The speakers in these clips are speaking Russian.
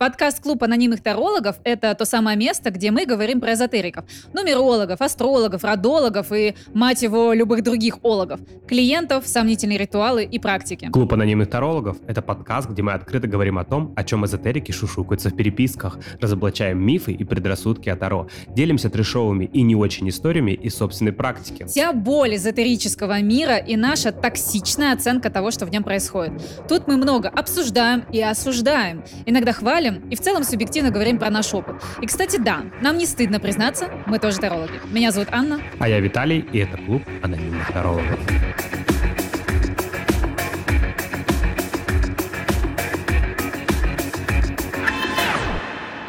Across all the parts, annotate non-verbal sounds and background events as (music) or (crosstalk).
Подкаст «Клуб анонимных тарологов» — это то самое место, где мы говорим про эзотериков. Нумерологов, астрологов, родологов и, мать его, любых других ологов. Клиентов, сомнительные ритуалы и практики. Клуб анонимных тарологов — это подкаст, где мы открыто говорим о том, о чем эзотерики шушукаются в переписках, разоблачаем мифы и предрассудки о Таро, делимся трешовыми и не очень историями из собственной практики. Вся боль эзотерического мира и наша токсичная оценка того, что в нем происходит. Тут мы много обсуждаем и осуждаем. Иногда хвалим, мыслям и в целом субъективно говорим про наш опыт. И, кстати, да, нам не стыдно признаться, мы тоже тарологи. Меня зовут Анна. А я Виталий, и это клуб анонимных тарологов.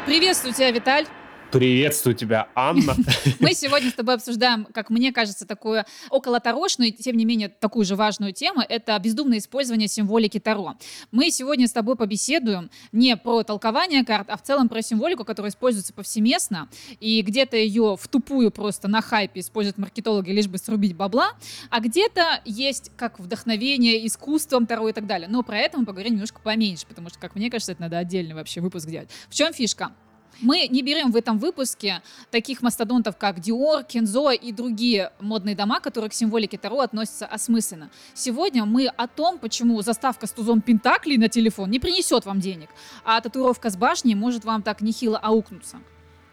Приветствую тебя, Виталь. Приветствую тебя, Анна. (laughs) Мы сегодня с тобой обсуждаем, как мне кажется, такую около тарошную, тем не менее, такую же важную тему. Это бездумное использование символики Таро. Мы сегодня с тобой побеседуем не про толкование карт, а в целом про символику, которая используется повсеместно. И где-то ее в тупую просто на хайпе используют маркетологи, лишь бы срубить бабла. А где-то есть как вдохновение искусством Таро и так далее. Но про это мы поговорим немножко поменьше, потому что, как мне кажется, это надо отдельный вообще выпуск делать. В чем фишка? Мы не берем в этом выпуске таких мастодонтов, как Dior, Kenzo и другие модные дома, которые к символике Таро относятся осмысленно. Сегодня мы о том, почему заставка с тузом Пентаклей на телефон не принесет вам денег, а татуировка с башней может вам так нехило аукнуться.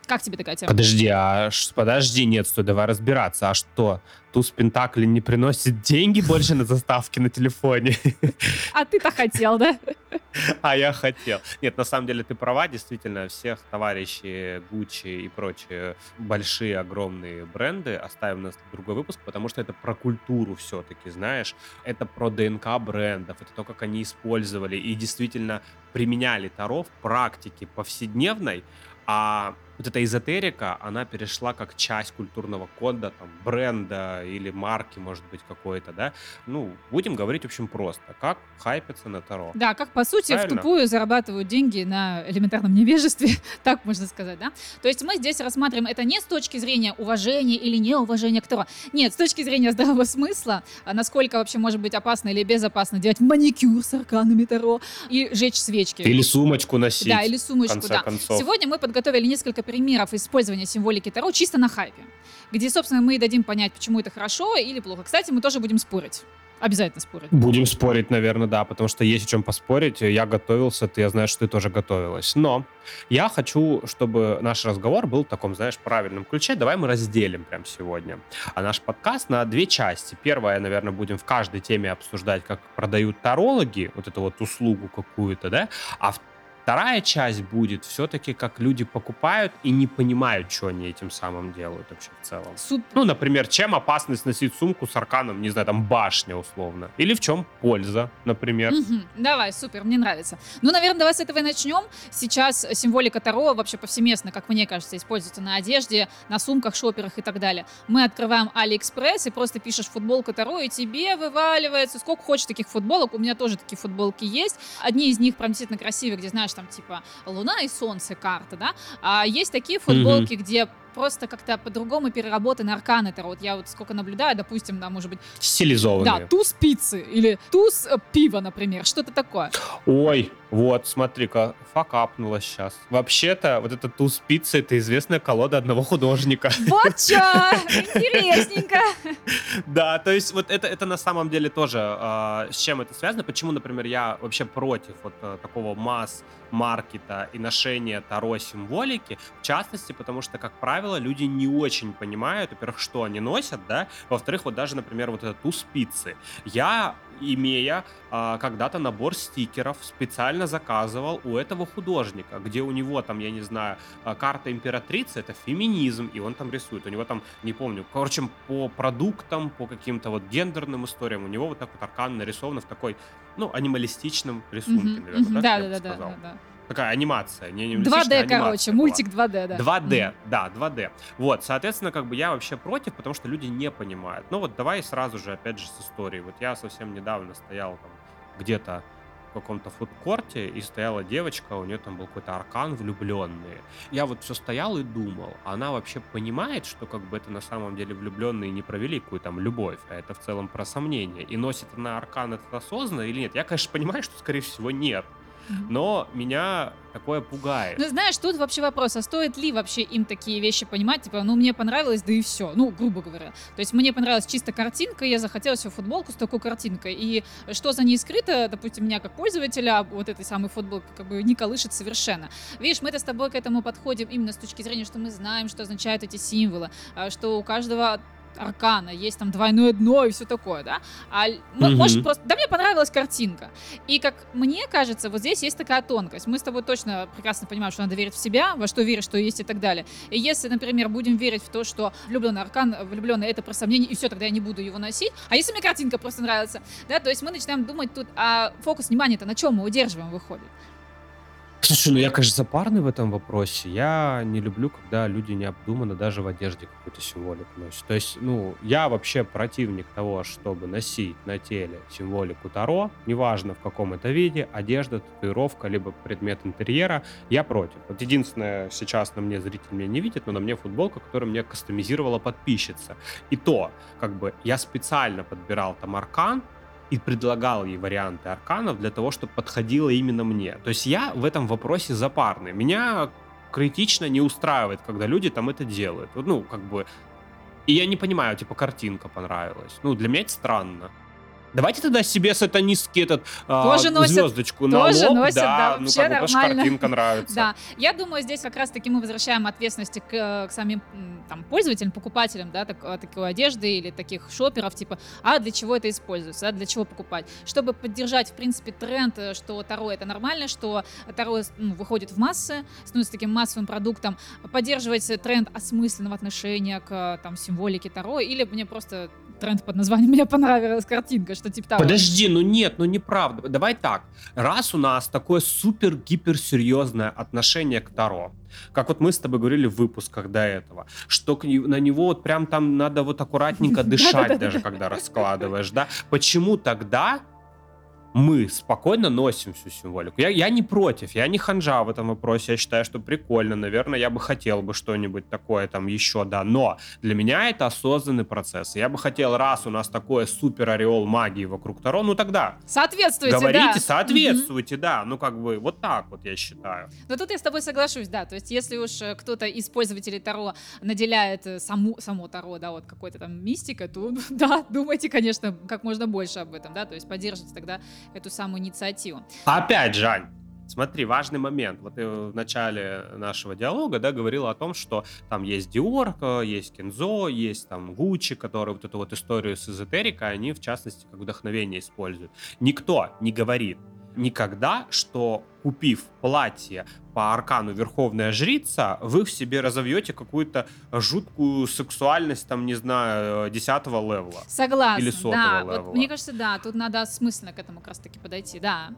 Как тебе такая тема? Подожди, а подожди, нет, стой, давай разбираться. А что, туз Пентакли не приносит деньги больше на заставки на телефоне? (laughs) А ты-то хотел, да? (laughs) А я хотел. Нет, на самом деле ты права, действительно, всех товарищей Gucci и прочие большие, огромные бренды оставим на другой выпуск, потому что это про культуру все-таки, знаешь. Это про ДНК брендов, это то, как они использовали и действительно применяли Таро в практике повседневной, а вот эта эзотерика, она перешла как часть культурного кода, там, бренда или марки, может быть, какой-то, да. Ну, будем говорить, в общем, просто. Как хайпиться на Таро. Да, как, по сути, Правильно? в тупую зарабатывают деньги на элементарном невежестве, (laughs) так можно сказать, да. То есть мы здесь рассматриваем это не с точки зрения уважения или неуважения к Таро. Нет, с точки зрения здравого смысла, а насколько вообще может быть опасно или безопасно делать маникюр с арканами Таро и жечь свечки. Или сумочку носить. Да, или сумочку, да. Концов. Сегодня мы подготовили несколько примеров использования символики Таро чисто на хайпе, где, собственно, мы дадим понять, почему это хорошо или плохо. Кстати, мы тоже будем спорить. Обязательно спорить. Будем спорить, наверное, да, потому что есть о чем поспорить. Я готовился, ты, я знаю, что ты тоже готовилась. Но я хочу, чтобы наш разговор был в таком, знаешь, правильном ключе. Давай мы разделим прямо сегодня. А наш подкаст на две части. Первая, наверное, будем в каждой теме обсуждать, как продают тарологи, вот эту вот услугу какую-то, да, а Вторая часть будет все-таки, как люди покупают и не понимают, что они этим самым делают вообще в целом. Супер. Ну, например, чем опасность носить сумку с арканом, не знаю, там башня условно. Или в чем польза, например. Угу. Давай, супер, мне нравится. Ну, наверное, давай с этого и начнем. Сейчас символика Таро вообще повсеместно, как мне кажется, используется на одежде, на сумках, шоперах и так далее. Мы открываем Алиэкспресс и просто пишешь футболка Таро, и тебе вываливается сколько хочешь таких футболок. У меня тоже такие футболки есть. Одни из них прям действительно красивые, где, знаешь, там типа Луна и Солнце карта, да, а есть такие футболки, mm-hmm. где просто как-то по-другому переработаны арканы Таро. Вот я вот сколько наблюдаю, допустим, да, может быть... Стилизованные. Да, туз пиццы или туз э, пива, например, что-то такое. Ой, вот, смотри-ка, факапнула сейчас. Вообще-то, вот этот туз пиццы — это известная колода одного художника. (laughs) Вот чё! Интересненько! (laughs) Да, то есть вот это, это на самом деле тоже э, с чем это связано, почему, например, я вообще против вот э, такого масс-маркета и ношения Таро символики, в частности, потому что, как правило, правило, люди не очень понимают, во-первых, что они носят, да, во-вторых, вот даже, например, вот этот туз пиццы. Я имея а, когда-то набор стикеров, специально заказывал у этого художника, где у него там, я не знаю, а, карта императрицы, это феминизм, и он там рисует. У него там, не помню, короче, по продуктам, по каким-то вот гендерным историям, у него вот так вот аркан нарисовано в такой, ну, анималистичном рисунке, mm-hmm, наверное, да, да, да, да, да, да такая анимация. Не 2D, короче, была. мультик 2D, да. 2D, mm. да, 2D. Вот, соответственно, как бы я вообще против, потому что люди не понимают. Ну вот давай сразу же, опять же, с историей. Вот я совсем недавно стоял там где-то в каком-то фудкорте, и стояла девочка, у нее там был какой-то аркан влюбленные. Я вот все стоял и думал, она вообще понимает, что как бы это на самом деле влюбленные не про великую там любовь, а это в целом про сомнение. И носит она аркан этот осознанно или нет? Я, конечно, понимаю, что, скорее всего, нет. Но меня такое пугает. Ну, знаешь, тут вообще вопрос, а стоит ли вообще им такие вещи понимать? Типа, ну, мне понравилось, да и все. Ну, грубо говоря. То есть мне понравилась чисто картинка, я захотела себе футболку с такой картинкой. И что за ней скрыто, допустим, меня как пользователя вот этой самой футболки как бы не колышет совершенно. Видишь, мы-то с тобой к этому подходим именно с точки зрения, что мы знаем, что означают эти символы, а, что у каждого аркана, есть там двойное дно и все такое, да? А mm-hmm. может просто... Да, мне понравилась картинка. И как мне кажется, вот здесь есть такая тонкость. Мы с тобой точно прекрасно понимаем, что надо верить в себя, во что веришь, что есть и так далее. И если, например, будем верить в то, что влюбленный аркан, влюбленный это про сомнение, и все, тогда я не буду его носить. А если мне картинка просто нравится, да, то есть мы начинаем думать тут, а фокус внимания-то на чем мы удерживаем, выходит. Слушай, ну я, кажется, парный в этом вопросе. Я не люблю, когда люди необдуманно даже в одежде какую-то символику носят. То есть, ну, я вообще противник того, чтобы носить на теле символику Таро, неважно в каком это виде, одежда, татуировка, либо предмет интерьера, я против. Вот единственное, сейчас на мне зритель меня не видит, но на мне футболка, которую мне кастомизировала подписчица. И то, как бы, я специально подбирал там аркан, и предлагал ей варианты арканов для того, чтобы подходило именно мне. То есть я в этом вопросе запарный. Меня критично не устраивает, когда люди там это делают. Ну, как бы... И я не понимаю, типа, картинка понравилась. Ну, для меня это странно. Давайте тогда себе сатанистский этот тоже а, носят, звездочку на тоже лоб, носят, да, да ну, как нормально. картинка нравится. Да, я думаю, здесь как раз-таки мы возвращаем ответственности к, к самим там, пользователям, покупателям, да, так, а, такой одежды или таких шоперов, типа, а для чего это используется, да, для чего покупать? Чтобы поддержать, в принципе, тренд, э, что Таро это нормально, что Таро ну, выходит в массы, становится таким массовым продуктом, поддерживать тренд осмысленного отношения к там, символике Таро, или мне просто тренд под названием «Мне понравилась картинка», что типа того. Подожди, ну нет, ну неправда. Давай так. Раз у нас такое супер-гиперсерьезное отношение к Таро, как вот мы с тобой говорили в выпусках до этого, что на него вот прям там надо вот аккуратненько (laughs) дышать даже, когда раскладываешь, да? Почему тогда мы спокойно носим всю символику. Я, я не против, я не ханжа в этом вопросе, я считаю, что прикольно, наверное, я бы хотел бы что-нибудь такое там еще, да, но для меня это осознанный процесс. Я бы хотел, раз у нас такое супер ореол магии вокруг Таро, ну тогда... Соответствуйте, Говорите, да. соответствуйте, угу. да, ну как бы вот так вот я считаю. Но тут я с тобой соглашусь, да, то есть если уж э, кто-то из пользователей Таро наделяет э, саму, само Таро, да, вот какой-то там мистикой, то (laughs) да, думайте, конечно, как можно больше об этом, да, то есть поддержите тогда эту самую инициативу. Опять, Жань, Смотри, важный момент. Вот ты в начале нашего диалога, да, говорила о том, что там есть Dior, есть Kenzo, есть там Gucci, которые вот эту вот историю с эзотерикой, они в частности как вдохновение используют. Никто не говорит никогда, что купив платье по аркану Верховная Жрица, вы в себе разовьете какую-то жуткую сексуальность, там, не знаю, десятого level а. Согласна, или да. level а. Вот, мне кажется, да, тут надо осмысленно к этому как раз-таки подойти, да.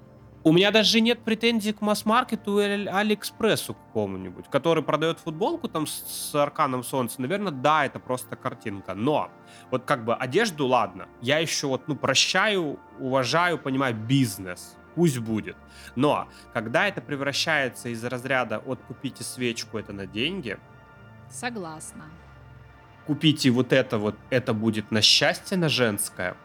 У меня даже нет претензий к масс-маркету или Алиэкспрессу какому-нибудь, который продает футболку там с арканом солнца. Наверное, да, это просто картинка. Но вот как бы одежду, ладно, я еще вот, ну, прощаю, уважаю, понимаю, бизнес пусть будет. Но когда это превращается из разряда от купите свечку, это на деньги. Согласна. Купите вот это вот, это будет на счастье на женское.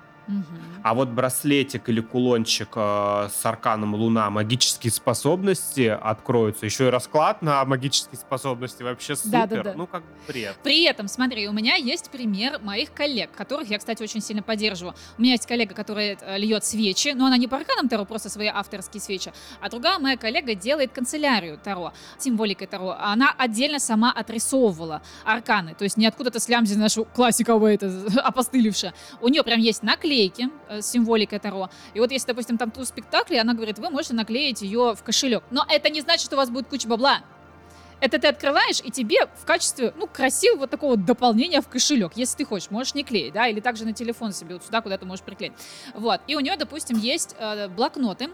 А вот браслетик или кулончик э, с арканом Луна магические способности откроются. Еще и расклад на магические способности вообще супер. Да, да, да. Ну, как бред. При этом, смотри, у меня есть пример моих коллег, которых я, кстати, очень сильно поддерживаю. У меня есть коллега, которая э, льет свечи, но она не по арканам Таро, просто свои авторские свечи. А другая моя коллега делает канцелярию Таро, символикой Таро. Она отдельно сама отрисовывала арканы. То есть не откуда-то слямзи нашу классиковую это (laughs) опостылевшая. У нее прям есть наклейки наклейки э, с символикой Таро. И вот если, допустим, там туз спектакли, она говорит, вы можете наклеить ее в кошелек. Но это не значит, что у вас будет куча бабла. Это ты открываешь, и тебе в качестве, ну, красивого такого дополнения в кошелек, если ты хочешь, можешь не клеить, да, или также на телефон себе вот сюда куда-то можешь приклеить. Вот, и у нее, допустим, есть э, блокноты,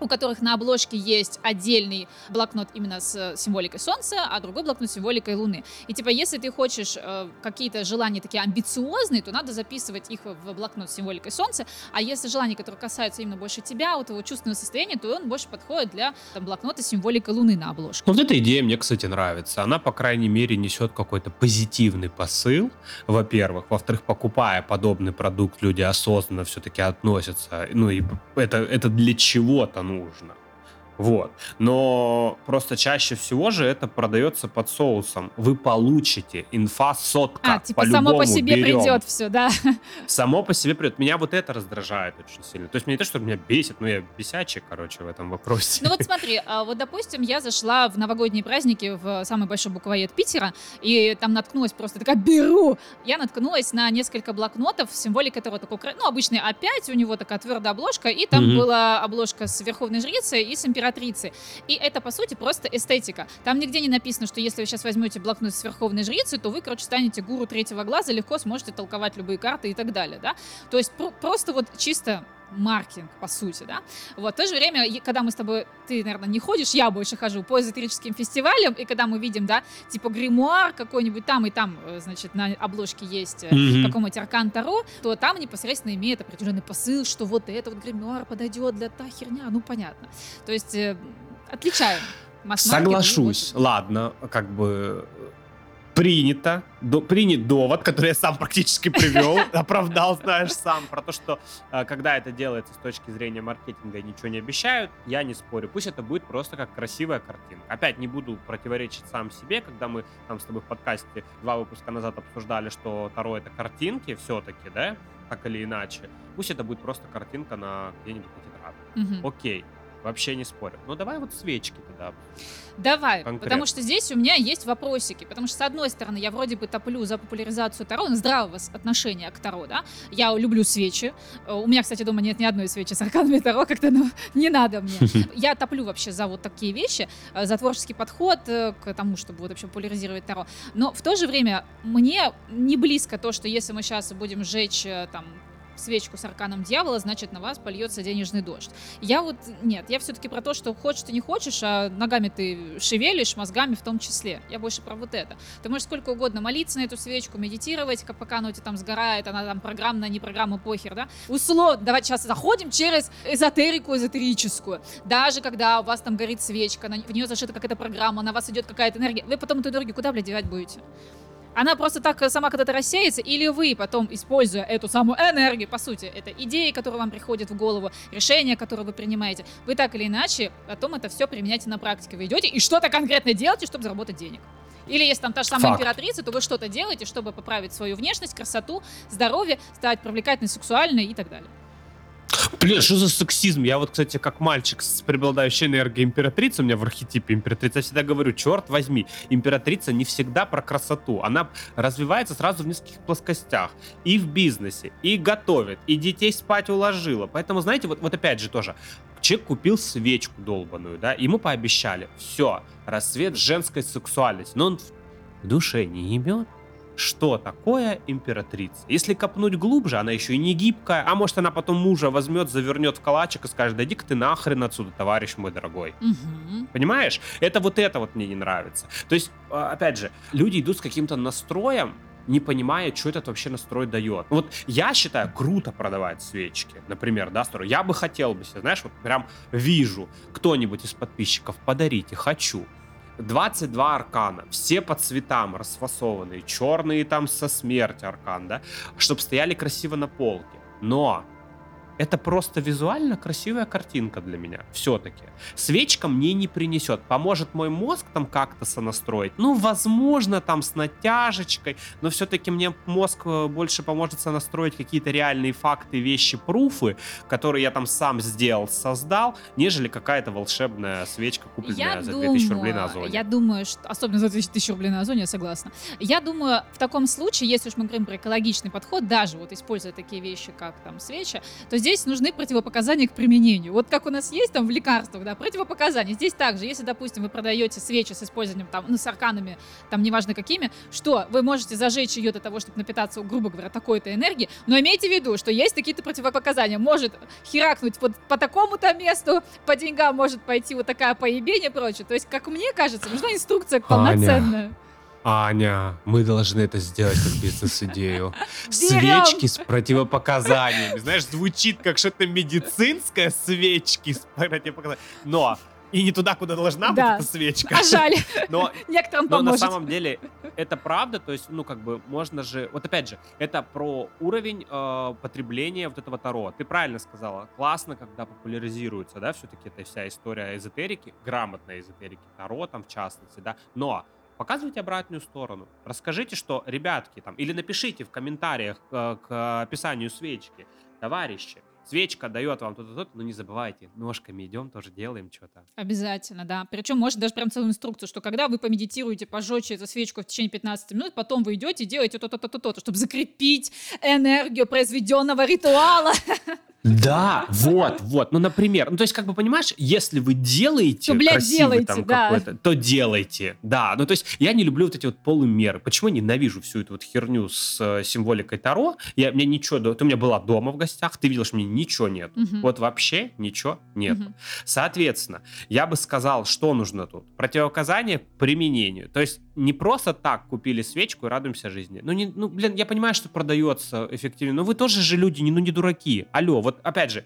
у которых на обложке есть отдельный блокнот именно с символикой Солнца, а другой блокнот с символикой Луны. И типа, если ты хочешь э, какие-то желания такие амбициозные, то надо записывать их в блокнот с символикой Солнца, а если желания, которые касаются именно больше тебя, у твоего чувственного состояния, то он больше подходит для там, блокнота с символикой Луны на обложке. Вот эта идея мне, кстати, нравится. Она, по крайней мере, несет какой-то позитивный посыл, во-первых. Во-вторых, покупая подобный продукт, люди осознанно все-таки относятся, ну и это, это для чего-то нужно. Вот. Но просто чаще всего же это продается под соусом. Вы получите инфа сотка. А, типа само по себе берем. придет все, да? Само по себе придет. Меня вот это раздражает очень сильно. То есть мне не то, что меня бесит, но я бесячий, короче, в этом вопросе. Ну вот смотри, а вот допустим, я зашла в новогодние праздники в самый большой буквоед Питера, и там наткнулась просто такая, беру! Я наткнулась на несколько блокнотов, символика этого такой, ну, обычный А5, у него такая твердая обложка, и там mm-hmm. была обложка с верховной жрицей и с императрицей императрицы. И это, по сути, просто эстетика. Там нигде не написано, что если вы сейчас возьмете блокнот с Верховной Жрицей, то вы, короче, станете гуру третьего глаза, легко сможете толковать любые карты и так далее, да? То есть про- просто вот чисто маркетинг, по сути, да. Вот, в то же время, когда мы с тобой, ты, наверное, не ходишь, я больше хожу по эзотерическим фестивалям, и когда мы видим, да, типа гримуар какой-нибудь там, и там, э, значит, на обложке есть mm-hmm. какой-нибудь Аркан Таро, то там непосредственно имеет определенный посыл, что вот это вот гримуар подойдет для та херня, ну, понятно. То есть э, отличаем. Соглашусь. Ладно, как бы принято, до, принят довод, который я сам практически привел, (laughs) оправдал, знаешь, сам, про то, что э, когда это делается с точки зрения маркетинга ничего не обещают, я не спорю. Пусть это будет просто как красивая картинка. Опять не буду противоречить сам себе, когда мы там с тобой в подкасте два выпуска назад обсуждали, что Таро это картинки все-таки, да, так или иначе. Пусть это будет просто картинка на где-нибудь на тетради. Окей, Вообще не спорю. Ну давай вот свечки тогда. Давай, Конкретно. потому что здесь у меня есть вопросики. Потому что, с одной стороны, я вроде бы топлю за популяризацию Таро, ну, здравого отношения к Таро, да. Я люблю свечи. Э, у меня, кстати, дома нет ни одной свечи с арканами Таро, как-то ну, (laughs) не надо мне. (laughs) Я топлю вообще за вот такие вещи, э, за творческий подход э, к тому, чтобы вот вообще популяризировать Таро. Но в то же время мне не близко то, что если мы сейчас будем сжечь там свечку с арканом дьявола, значит, на вас польется денежный дождь. Я вот, нет, я все-таки про то, что хочешь ты не хочешь, а ногами ты шевелишь, мозгами в том числе. Я больше про вот это. Ты можешь сколько угодно молиться на эту свечку, медитировать, как пока она у тебя там сгорает, она там программная, не программа, похер, да? Условно, давайте сейчас заходим через эзотерику эзотерическую. Даже когда у вас там горит свечка, в нее зашита какая-то программа, на вас идет какая-то энергия, вы потом эту энергию куда, блядь, девать будете? Она просто так э, сама когда-то рассеется, или вы потом, используя эту самую энергию, по сути, это идеи, которые вам приходят в голову, решения, которые вы принимаете, вы так или иначе потом это все применяете на практике. Вы идете и что-то конкретно делаете, чтобы заработать денег. Или если там та же самая Факт. императрица, то вы что-то делаете, чтобы поправить свою внешность, красоту, здоровье, стать привлекательной, сексуальной и так далее. Блин, что за сексизм? Я вот, кстати, как мальчик с преобладающей энергией императрицы, у меня в архетипе императрица, я всегда говорю, черт возьми, императрица не всегда про красоту. Она развивается сразу в нескольких плоскостях. И в бизнесе, и готовит, и детей спать уложила. Поэтому, знаете, вот, вот опять же тоже, человек купил свечку долбаную, да, ему пообещали, все, рассвет женской сексуальности, но он в душе не имет что такое императрица. Если копнуть глубже, она еще и не гибкая, а может она потом мужа возьмет, завернет в калачик и скажет, да иди-ка ты нахрен отсюда, товарищ мой дорогой. Угу. Понимаешь? Это вот это вот мне не нравится. То есть, а, опять же, люди идут с каким-то настроем, не понимая, что этот вообще настрой дает. Вот я считаю, круто продавать свечки, например, да, строй. Я бы хотел бы себе, знаешь, вот прям вижу кто-нибудь из подписчиков, подарите, хочу. 22 аркана, все по цветам расфасованные, черные там со смерти аркан, да, чтобы стояли красиво на полке. Но это просто визуально красивая картинка для меня. Все-таки. Свечка мне не принесет. Поможет мой мозг там как-то сонастроить. Ну, возможно, там с натяжечкой. Но все-таки мне мозг э, больше поможет сонастроить какие-то реальные факты, вещи, пруфы, которые я там сам сделал, создал, нежели какая-то волшебная свечка, купленная я за думаю, 2000 рублей на Озоне. Я думаю, что... Особенно за 2000 рублей на Озоне, я согласна. Я думаю, в таком случае, если уж мы говорим про экологичный подход, даже вот используя такие вещи, как там свечи, то здесь здесь нужны противопоказания к применению. Вот как у нас есть там в лекарствах, да, противопоказания. Здесь также, если, допустим, вы продаете свечи с использованием там, ну, с арканами, там, неважно какими, что вы можете зажечь ее для того, чтобы напитаться, грубо говоря, такой-то энергией, но имейте в виду, что есть какие-то противопоказания. Может херакнуть вот по такому-то месту, по деньгам может пойти вот такая поебень и прочее. То есть, как мне кажется, нужна инструкция полноценная. Аня. Аня, мы должны это сделать как бизнес-идею. (laughs) Свечки с противопоказаниями. Знаешь, звучит как что-то медицинское, свечки с противопоказаниями. Но и не туда, куда должна да. быть эта свечка. (laughs) А жаль. Но, (laughs) Некоторым но на самом деле это правда, то есть, ну, как бы, можно же... Вот опять же, это про уровень э, потребления вот этого Таро. Ты правильно сказала. Классно, когда популяризируется, да, все-таки эта вся история эзотерики, грамотной эзотерики Таро, там, в частности, да. Но показывайте обратную сторону. Расскажите, что, ребятки, там, или напишите в комментариях э, к описанию свечки, товарищи, свечка дает вам то-то, то но не забывайте, ножками идем, тоже делаем что-то. Обязательно, да. Причем может даже прям целую инструкцию, что когда вы помедитируете, пожжете эту свечку в течение 15 минут, потом вы идете и делаете то-то, то-то, то-то, чтобы закрепить энергию произведенного ритуала. Да, вот, вот. Ну, например, ну, то есть, как бы, понимаешь, если вы делаете то, блядь, делайте, там да. то делайте. Да, ну, то есть, я не люблю вот эти вот полумеры. Почему я ненавижу всю эту вот херню с э, символикой Таро? Я, мне ничего, ты у меня была дома в гостях, ты видел, что мне ничего нет. Угу. Вот вообще ничего нет. Угу. Соответственно, я бы сказал, что нужно тут? Противоуказание к применению. То есть, не просто так купили свечку и радуемся жизни. Ну, не, ну, блин, я понимаю, что продается эффективно, но вы тоже же люди, ну, не дураки. Алло, вот опять же,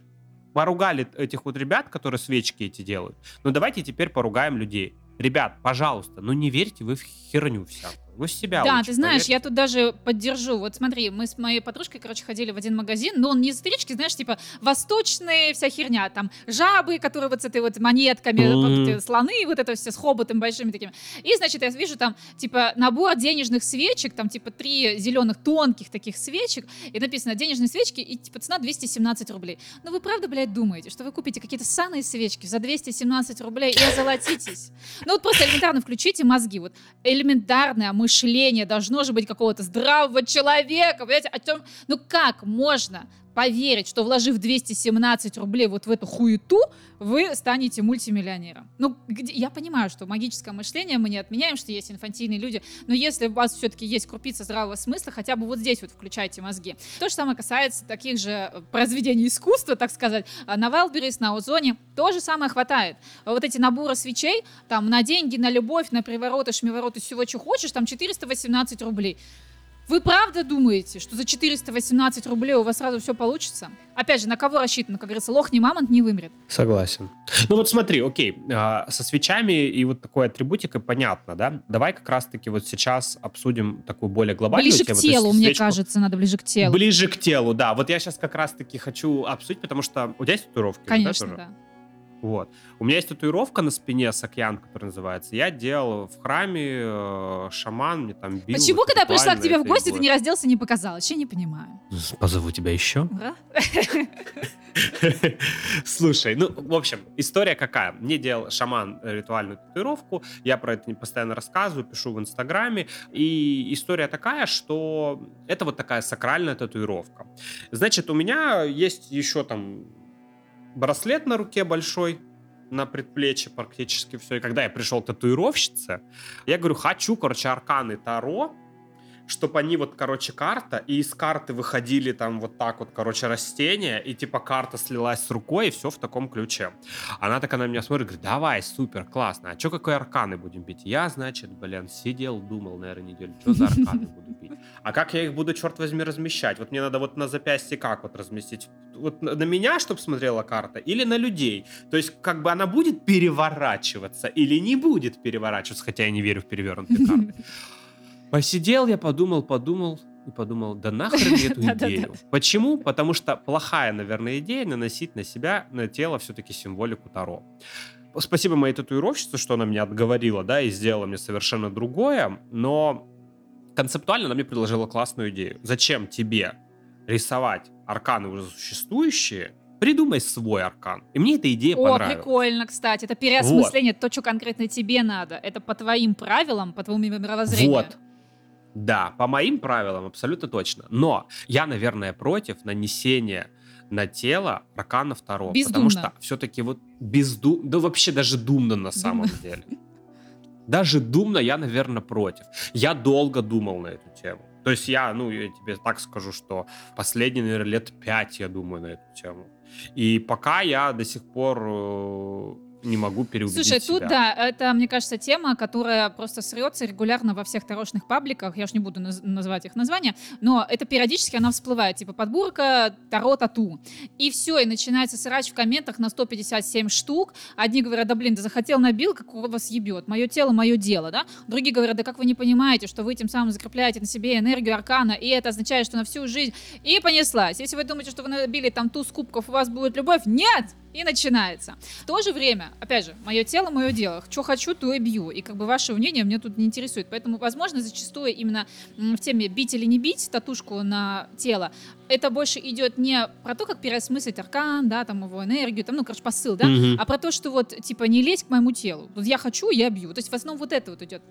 поругали этих вот ребят, которые свечки эти делают. Ну, давайте теперь поругаем людей. Ребят, пожалуйста, ну не верьте вы в херню всякую. Вы себя Да, ты знаешь, поверьте. я тут даже поддержу. Вот смотри, мы с моей подружкой, короче, ходили в один магазин, но он не эзотерический, знаешь, типа восточные вся херня, там жабы, которые вот с этой вот монетками, mm. слоны, вот это все с хоботом большими такими. И, значит, я вижу там, типа, набор денежных свечек, там, типа, три зеленых тонких таких свечек, и написано денежные свечки, и, типа, цена 217 рублей. Ну, вы правда, блядь, думаете, что вы купите какие-то саные свечки за 217 рублей и озолотитесь? Ну, вот просто элементарно включите мозги, вот элементарная мышление должно же быть какого-то здравого человека, понимаете, о чем, ну как можно поверить, что вложив 217 рублей вот в эту хуету, вы станете мультимиллионером. Ну, где, я понимаю, что магическое мышление мы не отменяем, что есть инфантильные люди, но если у вас все-таки есть крупица здравого смысла, хотя бы вот здесь вот включайте мозги. То же самое касается таких же э, произведений искусства, так сказать, а на Wildberries, на Озоне, то же самое хватает. Вот эти наборы свечей, там, на деньги, на любовь, на привороты, шмивороты, всего, что хочешь, там 418 рублей. Вы правда думаете, что за 418 рублей у вас сразу все получится? Опять же, на кого рассчитано? Как говорится, лох не мамонт не вымрет. Согласен. Ну вот смотри, окей, а, со свечами и вот такой атрибутикой понятно, да? Давай как раз-таки вот сейчас обсудим такую более глобальную ближе тему. Ближе к телу, мне свечку... кажется, надо ближе к телу. Ближе к телу, да. Вот я сейчас как раз-таки хочу обсудить, потому что у тебя есть татуировки? Конечно, да. да. Вот. У меня есть татуировка на спине Сакьян, которая называется. Я делал в храме, э, шаман мне там бил. Почему, когда я пришла к тебе в гости, ты не разделся, не показал? Вообще не понимаю. Позову тебя еще. (laughs) Слушай, ну, в общем, история какая? Мне делал шаман ритуальную татуировку, я про это постоянно рассказываю, пишу в Инстаграме, и история такая, что это вот такая сакральная татуировка. Значит, у меня есть еще там браслет на руке большой, на предплечье практически все. И когда я пришел к татуировщице, я говорю, хочу, короче, арканы Таро, чтобы они вот, короче, карта, и из карты выходили там вот так вот, короче, растения, и типа карта слилась с рукой, и все в таком ключе. Она такая на меня смотрит, говорит, давай, супер, классно, а что, какой арканы будем бить? Я, значит, блин, сидел, думал, наверное, неделю, что за арканы буду бить? А как я их буду, черт возьми, размещать? Вот мне надо вот на запястье как вот разместить? Вот на меня, чтобы смотрела карта, или на людей? То есть, как бы она будет переворачиваться или не будет переворачиваться, хотя я не верю в перевернутые (laughs) карты. Посидел я, подумал, подумал и подумал, да нахрен эту (laughs) идею. Почему? Потому что плохая, наверное, идея наносить на себя, на тело все-таки символику Таро. Спасибо моей татуировщице, что она меня отговорила, да, и сделала мне совершенно другое, но концептуально она мне предложила классную идею. Зачем тебе рисовать арканы уже существующие, придумай свой аркан. И мне эта идея О, понравилась. прикольно, кстати. Это переосмысление, вот. то, что конкретно тебе надо. Это по твоим правилам, по твоему мировоззрению. Вот. Да, по моим правилам абсолютно точно. Но я, наверное, против нанесения на тело аркана второго. Бездумно. Потому что все-таки вот бездумно, да вообще даже думно на самом думно. деле. Даже думно я, наверное, против. Я долго думал на эту тему. То есть я, ну, я тебе так скажу, что последние, наверное, лет пять я думаю на эту тему. И пока я до сих пор э, не могу переубедить Слушай, себя. тут, да, это, мне кажется, тема, которая просто срется регулярно во всех тарошных пабликах, я уж не буду наз- называть их названия, но это периодически она всплывает, типа подборка Таро Тату. И все, и начинается срач в комментах на 157 штук. Одни говорят, да блин, да захотел набил, как у вас ебет, мое тело, мое дело, да? Другие говорят, да как вы не понимаете, что вы тем самым закрепляете на себе энергию аркана, и это означает, что на всю жизнь. И понеслась. Если вы думаете, что вы набили там туз кубков, у вас будет любовь, нет! И начинается. В то же время, опять же, мое тело, мое дело. Что хочу, то и бью. И как бы ваше мнение меня тут не интересует. Поэтому, возможно, зачастую именно в теме бить или не бить татушку на тело, это больше идет не про то, как переосмыслить аркан, да, там его энергию, там, ну, короче, посыл, да, Мгм. а про то, что вот, типа, не лезь к моему телу. Вот я хочу, я бью. То есть в основном вот это вот идет.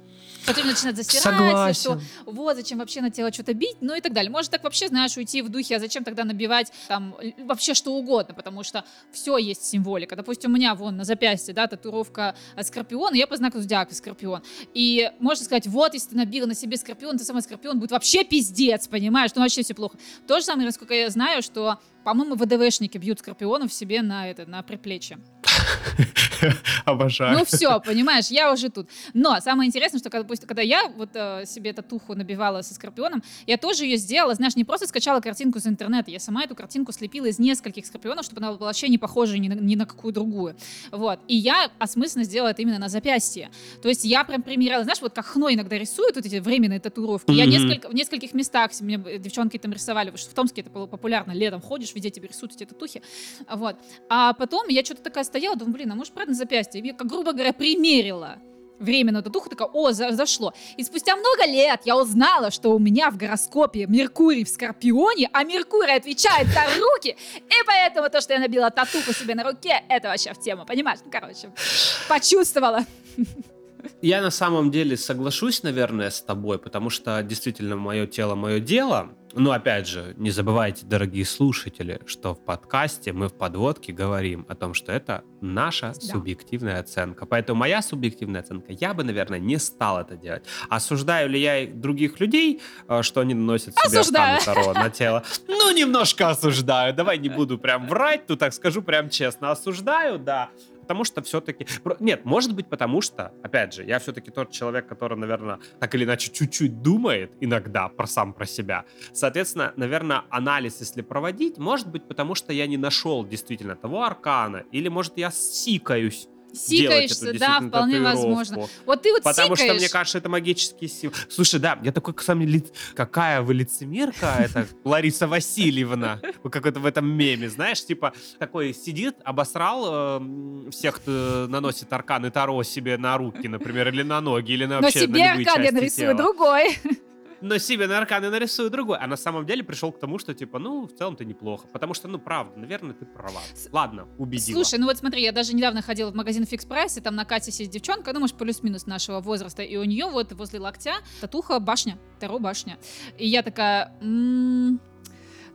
Потом начинает засирать, что вот, зачем вообще на тело что-то бить, ну и так далее. Может так вообще, знаешь, уйти в духе, а зачем тогда набивать там л- вообще что угодно, потому что все есть символика. Допустим, у меня вон на запястье, да, татуировка от скорпиона, я по знаку зодиака скорпион. И можно сказать, вот, если ты набила на себе скорпион, ты сама скорпион, будет вообще пиздец, понимаешь, ну вообще все плохо. То же самое, насколько я знаю, что, по-моему, ВДВшники бьют скорпионов себе на это, на приплечье. (laughs) Обожаю. Ну все, понимаешь, я уже тут. Но самое интересное, что допустим, когда я вот э, себе татуху набивала со скорпионом, я тоже ее сделала, знаешь, не просто скачала картинку с интернета, я сама эту картинку слепила из нескольких скорпионов, чтобы она была вообще не похожа ни на, ни на какую другую. Вот. И я осмысленно сделала это именно на запястье. То есть я прям примеряла, знаешь, вот как Хно иногда рисуют вот эти временные татуировки. Я несколько, в нескольких местах мне б- девчонки там рисовали, потому что в Томске это было популярно. Летом ходишь, везде тебе рисуют эти татухи. Вот. А потом я что-то такая стояла, думаю, блин, а может, правда на запястье? Я, как грубо говоря, примерила временную татуху, такая, о, за- зашло. И спустя много лет я узнала, что у меня в гороскопе Меркурий в Скорпионе, а Меркурий отвечает за руки, и поэтому то, что я набила татуху себе на руке, это вообще в тему, понимаешь? Ну, короче, почувствовала. Я на самом деле соглашусь, наверное, с тобой, потому что действительно мое тело, мое дело. Но опять же, не забывайте, дорогие слушатели, что в подкасте мы в подводке говорим о том, что это наша Да. субъективная оценка. Поэтому моя субъективная оценка, я бы, наверное, не стал это делать. Осуждаю ли я других людей, э, что они наносят себе Таро на тело? (laughs) Ну, немножко осуждаю. Давай не буду прям врать, тут так скажу прям честно. Осуждаю, да. Потому что все-таки... Нет, может быть, потому что, опять же, я все-таки тот человек, который, наверное, так или иначе чуть-чуть думает иногда про сам про себя. Соответственно, наверное, анализ, если проводить, может быть, потому что я не нашел действительно того аркана, или, может, я сикаюсь. Сикаешься, да, вполне татуировку. возможно. Вот ты вот Потому что, сикаешь. мне кажется, это магический символ. Слушай, да, я такой, сам ли... какая вы лицемерка, это (laughs) Лариса Васильевна, Вот как это в этом меме, знаешь, типа такой сидит, обосрал э, всех, кто наносит арканы Таро себе на руки, например, или на ноги, или на Но вообще себе на любые аркан я нарисую тела. другой. Но себе на арканы нарисую другой. А на самом деле пришел к тому, что типа, ну, в целом-то неплохо. Потому что, ну, правда, наверное, ты права. С- Ладно, убедила. Слушай, ну вот смотри, я даже недавно ходила в магазин Fix Price, и там на кассе сидит девчонка, ну, может, плюс-минус нашего возраста, и у нее вот возле локтя татуха башня, Таро башня. И я такая, «М,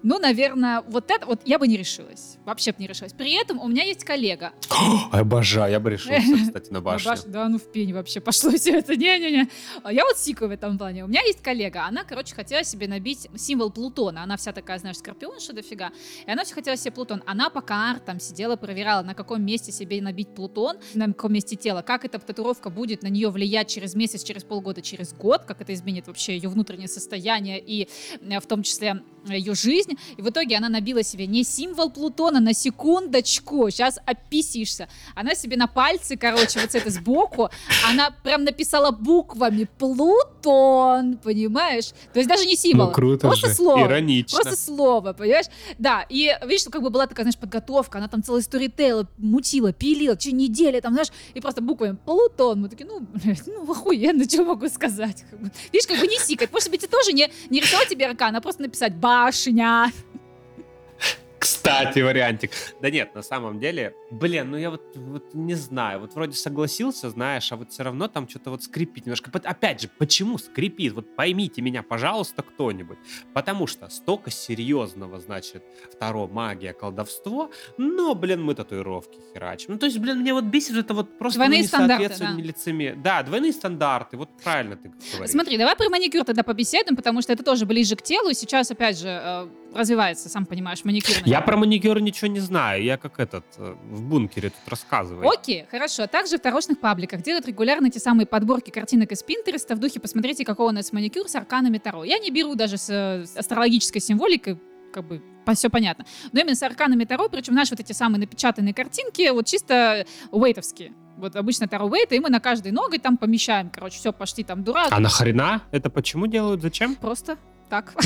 ну, наверное, вот это, вот я бы не решилась, вообще бы не решилась. При этом у меня есть коллега. (gasps) Обожаю, я бы решился, (laughs) кстати, на башню. баш- да, ну в пень вообще пошло все это. Не-не-не. Я вот сикаю в этом плане. У меня есть коллега, она, короче, хотела себе набить символ Плутона. Она вся такая, знаешь, скорпионша дофига. И она все хотела себе Плутон. Она по картам сидела, проверяла, на каком месте себе набить Плутон, на каком месте тела, как эта татуировка будет на нее влиять через месяц, через полгода, через год, как это изменит вообще ее внутреннее состояние и э, в том числе ее жизнь. И в итоге она набила себе не символ Плутона, на секундочку, сейчас описишься. Она себе на пальце, короче, вот с этой сбоку, она прям написала буквами Плутон, понимаешь? То есть даже не символ, Ну, круто просто же. слово. Иронично. Просто слово, понимаешь? Да, и видишь, что как бы была такая, знаешь, подготовка, она там целый сторитейл мутила, пилила, в течение недели, там, знаешь, и просто буквами Плутон. Мы такие, ну, блядь, ну, охуенно, что могу сказать? Как бы. Видишь, как бы не сикать. Может быть, и тоже не, не рисовать тебе аркан, а просто написать башня. Кстати, вариантик. Да нет, на самом деле, блин, ну я вот, вот не знаю, вот вроде согласился, знаешь, а вот все равно там что-то вот скрипит немножко. Опять же, почему скрипит? Вот поймите меня, пожалуйста, кто-нибудь. Потому что столько серьезного, значит, второе магия, колдовство, но, блин, мы татуировки херачим. Ну, то есть, блин, мне вот бесит это вот просто Двойные стандарты, несоответствие лицемер- Да, двойные стандарты, вот правильно ты говоришь. Смотри, давай про маникюр тогда побеседуем, потому что это тоже ближе к телу. И сейчас, опять же, э, развивается, сам понимаешь, маникюр. Я про маникюр ничего не знаю, я как этот, э, в бункере тут рассказываю. Окей, хорошо. Также в тарошных пабликах делают регулярно те самые подборки картинок из Пинтереста в духе «посмотрите, какой у нас маникюр с арканами Таро». Я не беру даже с, э, с астрологической символикой, как бы все понятно. Но именно с арканами Таро, причем наши вот эти самые напечатанные картинки, вот чисто уэйтовские. Вот обычно Таро Вейта, и мы на каждой ногой там помещаем, короче, все, пошли там дурак. А нахрена? Это почему делают? Зачем? Просто так. (laughs)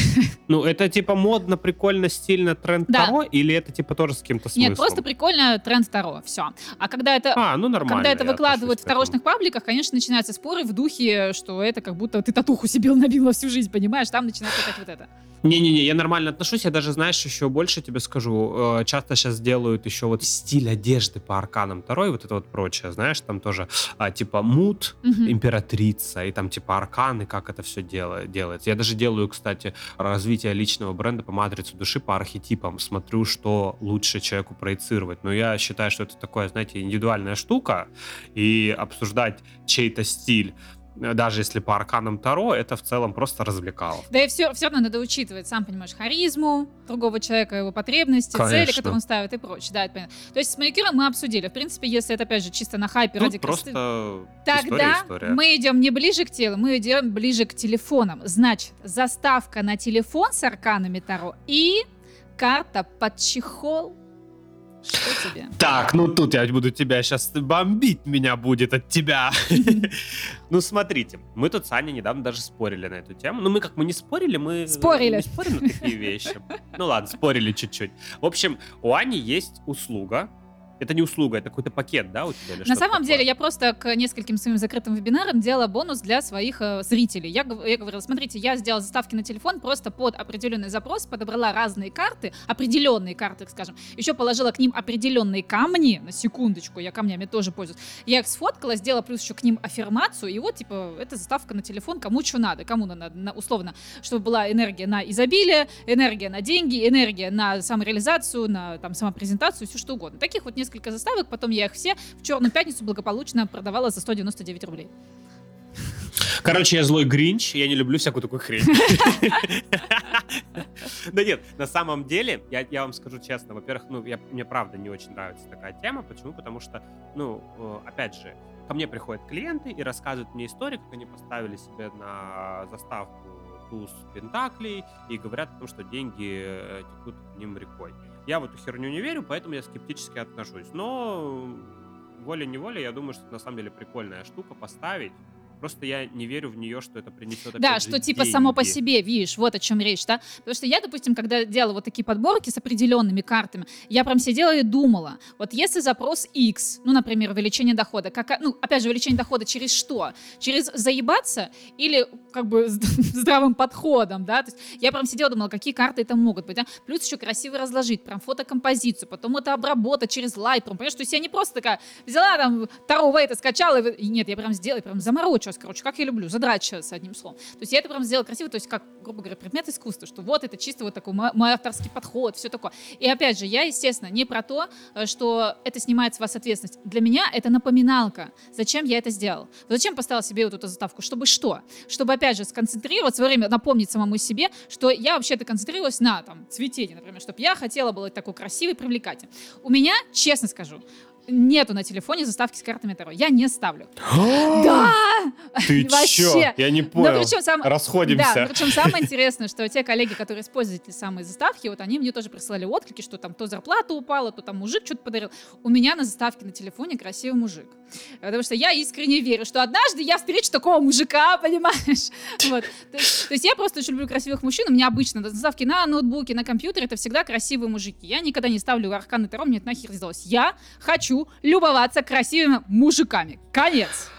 Ну, это типа модно, прикольно, стильно, тренд да. Таро, или это типа тоже с каким-то смыслом? Нет, просто прикольно, тренд Таро, все. А когда это, а, ну, нормально, когда это выкладывают в тарошных пабликах, конечно, начинаются споры в духе, что это как будто ты татуху себе набила всю жизнь, понимаешь? Там начинается как вот это. Не-не-не, я нормально отношусь, я даже, знаешь, еще больше тебе скажу, э, часто сейчас делают еще вот стиль одежды по арканам Таро и вот это вот прочее, знаешь, там тоже а, типа мут, угу. императрица, и там типа арканы, как это все дело, делается. Я даже делаю, кстати, развитие личного бренда по матрицу души, по архетипам, смотрю, что лучше человеку проецировать. Но я считаю, что это такое, знаете, индивидуальная штука, и обсуждать чей-то стиль даже если по арканам Таро, это в целом просто развлекало. Да и все, все равно надо учитывать, сам понимаешь, харизму другого человека, его потребности, Конечно. цели, которые он ставит и прочее. Да, это понятно. То есть с маникюром мы обсудили. В принципе, если это, опять же, чисто на хайпе Тут ради просто красоты, тогда история, мы идем не ближе к телу, мы идем ближе к телефонам. Значит, заставка на телефон с арканами Таро и карта под чехол что тебе? Так, ну тут я буду тебя сейчас бомбить меня будет от тебя. (laughs) Ну смотрите, мы тут с Аней недавно даже спорили на эту тему. Ну мы как мы не спорили, мы спорили. не спорим на такие вещи. Ну ладно, спорили чуть-чуть. В общем, у Ани есть услуга, это не услуга, это какой-то пакет, да, у тебя? Или На самом такое? деле, я просто к нескольким своим закрытым вебинарам делала бонус для своих э, зрителей. Я, я говорила, смотрите, я сделала заставки на телефон просто под определенный запрос, подобрала разные карты, определенные карты, скажем, еще положила к ним определенные камни, на секундочку, я камнями тоже пользуюсь. Я их сфоткала, сделала плюс еще к ним аффирмацию, и вот, типа, это заставка на телефон, кому что надо, кому надо, на, условно, чтобы была энергия на изобилие, энергия на деньги, энергия на самореализацию, на там самопрезентацию, все что угодно. Таких вот несколько несколько заставок, потом я их все в Черную пятницу благополучно продавала за 199 рублей. Короче, я злой гринч, я не люблю всякую такую хрень. (laughs) Да нет, на самом деле, я, я вам скажу честно, во-первых, ну, я, мне правда не очень нравится такая тема. Почему? Потому что, ну, э, опять же, ко мне приходят клиенты и рассказывают мне историю, как они поставили себе на заставку туз пентаклей и говорят о том, что деньги э, текут к ним рекой. Я в эту херню не верю, поэтому я скептически отношусь. Но волей-неволей, я думаю, что это на самом деле прикольная штука поставить Просто я не верю в нее, что это принесет Да, что типа деньги. само по себе, видишь, вот о чем речь, да? Потому что я, допустим, когда делала вот такие подборки с определенными картами, я прям сидела и думала, вот если запрос X, ну, например, увеличение дохода, как, ну, опять же, увеличение дохода через что? Через заебаться или как бы (laughs) здравым подходом, да? То есть я прям сидела, думала, какие карты это могут быть, да? Плюс еще красиво разложить, прям фотокомпозицию, потом это обработать через Lightroom, понимаешь? То есть я не просто такая взяла там Таро это скачала, и нет, я прям сделала, прям заморочу сейчас, короче, как я люблю, сейчас одним словом. То есть я это прям сделала красиво, то есть как, грубо говоря, предмет искусства, что вот это чисто вот такой мой, авторский подход, все такое. И опять же, я, естественно, не про то, э, что это снимает с вас ответственность. Для меня это напоминалка. Зачем я это сделал? Зачем поставил себе вот эту заставку? Чтобы что? Чтобы, опять же, сконцентрироваться во время, напомнить самому себе, что я вообще-то концентрировалась на там цветении, например, чтобы я хотела быть такой красивой, привлекательной. У меня, честно скажу, нету на телефоне заставки с картами Таро. Я не ставлю. (gasps) да! Ты (laughs) чё? Я не понял. Но причем сам... Расходимся. Да, причем самое (laughs) интересное, что те коллеги, которые используют эти самые заставки, вот они мне тоже присылали отклики, что там то зарплата упала, то там мужик что-то подарил. У меня на заставке на телефоне красивый мужик. Потому что я искренне верю, что однажды я встречу такого мужика, понимаешь? (laughs) Вот. То, есть, то есть я просто очень люблю красивых мужчин. У меня обычно на заставке на ноутбуке, на компьютере это всегда красивые мужики. Я никогда не ставлю арканы Таро, мне это нахер сдалось. Я хочу любоваться красивыми мужиками. Конец.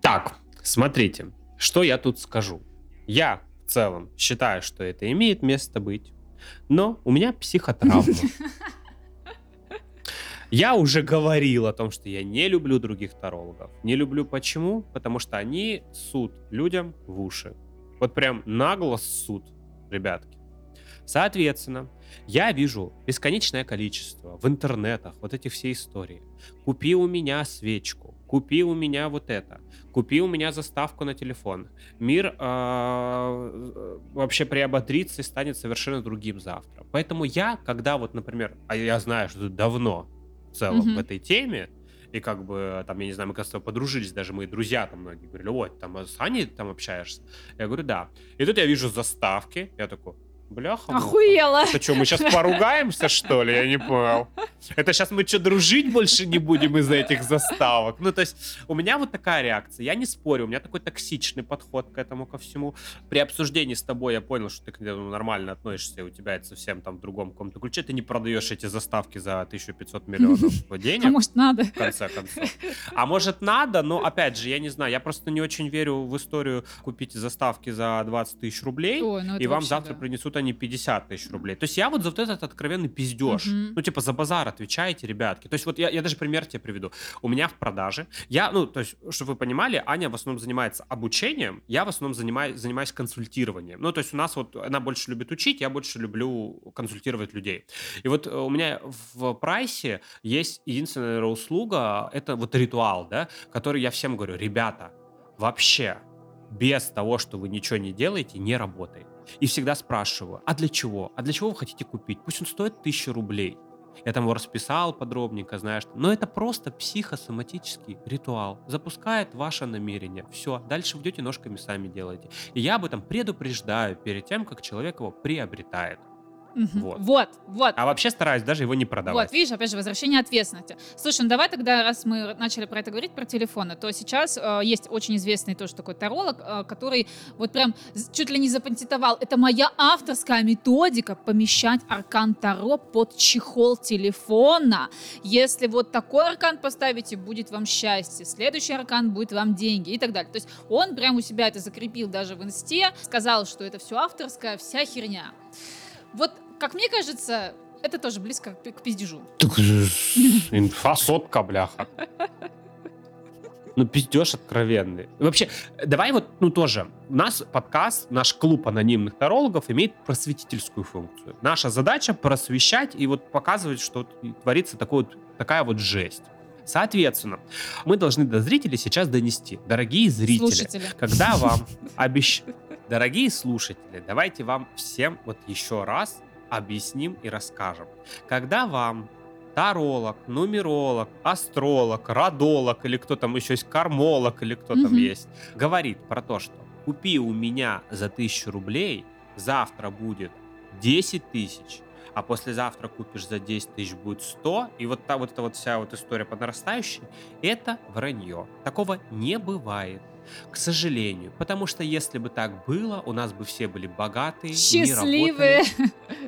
Так, смотрите, что я тут скажу. Я в целом считаю, что это имеет место быть, но у меня психотравма. (laughs) Я уже говорил о том, что я не люблю других тарологов. Не люблю почему? Потому что они суд людям в уши. Вот прям нагло суд, ребятки. Соответственно, я вижу бесконечное количество в интернетах вот эти все истории. Купи у меня свечку, купи у меня вот это, купи у меня заставку на телефон. Мир э, вообще приободрится и станет совершенно другим завтра. Поэтому я, когда вот, например, а я знаю, что давно в целом mm-hmm. в этой теме, и как бы, там, я не знаю, мы, кажется, подружились, даже мои друзья там многие говорили, вот, там, с Аней там общаешься? Я говорю, да. И тут я вижу заставки, я такой, Бляха. Охуела. Это что, мы сейчас поругаемся, что ли? Я не понял. Это сейчас мы что, дружить больше не будем из-за этих заставок? Ну, то есть, у меня вот такая реакция. Я не спорю, у меня такой токсичный подход к этому ко всему. При обсуждении с тобой я понял, что ты к этому нормально относишься, и у тебя это совсем там в другом каком-то ключе. Ты не продаешь эти заставки за 1500 миллионов (laughs) денег. А может, надо? В конце концов. А может, надо, но, опять же, я не знаю, я просто не очень верю в историю купить заставки за 20 тысяч рублей, Ой, ну и вам завтра да. принесут они 50 тысяч рублей. То есть я вот за вот этот откровенный пиздеж. Угу. Ну, типа, за базар отвечаете, ребятки. То есть вот я, я даже пример тебе приведу. У меня в продаже, я, ну, то есть, чтобы вы понимали, Аня в основном занимается обучением, я в основном занимаюсь, занимаюсь консультированием. Ну, то есть у нас вот, она больше любит учить, я больше люблю консультировать людей. И вот у меня в прайсе есть единственная услуга, это вот ритуал, да, который я всем говорю, ребята, вообще без того, что вы ничего не делаете, не работает. И всегда спрашиваю, а для чего? А для чего вы хотите купить? Пусть он стоит тысячу рублей. Я там его расписал подробненько, знаешь. Но это просто психосоматический ритуал. Запускает ваше намерение. Все, дальше идете ножками сами делаете. И я об этом предупреждаю перед тем, как человек его приобретает. Угу. Вот. вот, вот. А вообще стараюсь даже его не продавать. Вот, видишь, опять же, возвращение ответственности. Слушай, ну давай тогда, раз мы начали про это говорить, про телефоны, то сейчас э, есть очень известный тоже такой таролог, э, который вот прям чуть ли не запатентовал. Это моя авторская методика помещать аркан Таро под чехол телефона. Если вот такой аркан поставите, будет вам счастье. Следующий аркан будет вам деньги и так далее. То есть он прям у себя это закрепил даже в инсте, сказал, что это все авторская, вся херня. Вот как мне кажется, это тоже близко к, пиздежу. Так, инфа сотка, бляха. Ну, пиздеж откровенный. Вообще, давай вот, ну, тоже. У нас подкаст, наш клуб анонимных тарологов имеет просветительскую функцию. Наша задача просвещать и вот показывать, что творится такой вот, такая вот жесть. Соответственно, мы должны до зрителей сейчас донести. Дорогие зрители, Слушатели. когда вам обещают... Дорогие слушатели, давайте вам всем вот еще раз объясним и расскажем. Когда вам таролог, нумеролог, астролог, родолог или кто там еще есть, кармолог или кто там есть, говорит про то, что купи у меня за тысячу рублей, завтра будет 10 тысяч, а послезавтра купишь за 10 тысяч будет 100, и вот, та, вот эта вот вся вот история по нарастающей, это вранье. Такого не бывает. К сожалению. Потому что если бы так было, у нас бы все были богатые, счастливые,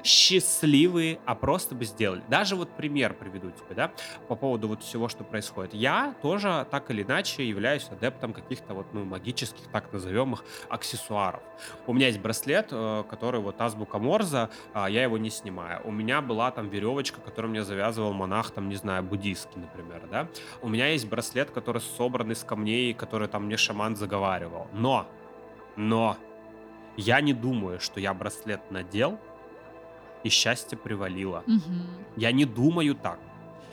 счастливые, а просто бы сделали. Даже вот пример приведу тебе, да, по поводу вот всего, что происходит. Я тоже так или иначе являюсь адептом каких-то вот, ну, магических, так назовемых, аксессуаров. У меня есть браслет, э, который вот азбука Морза, я его не снимаю. У меня была там веревочка, которую мне завязывал монах, там, не знаю, буддийский, например, да. У меня есть браслет, который собран из камней, который там мне шаман Роман заговаривал. Но, но, я не думаю, что я браслет надел, и счастье привалило. Угу. Я не думаю так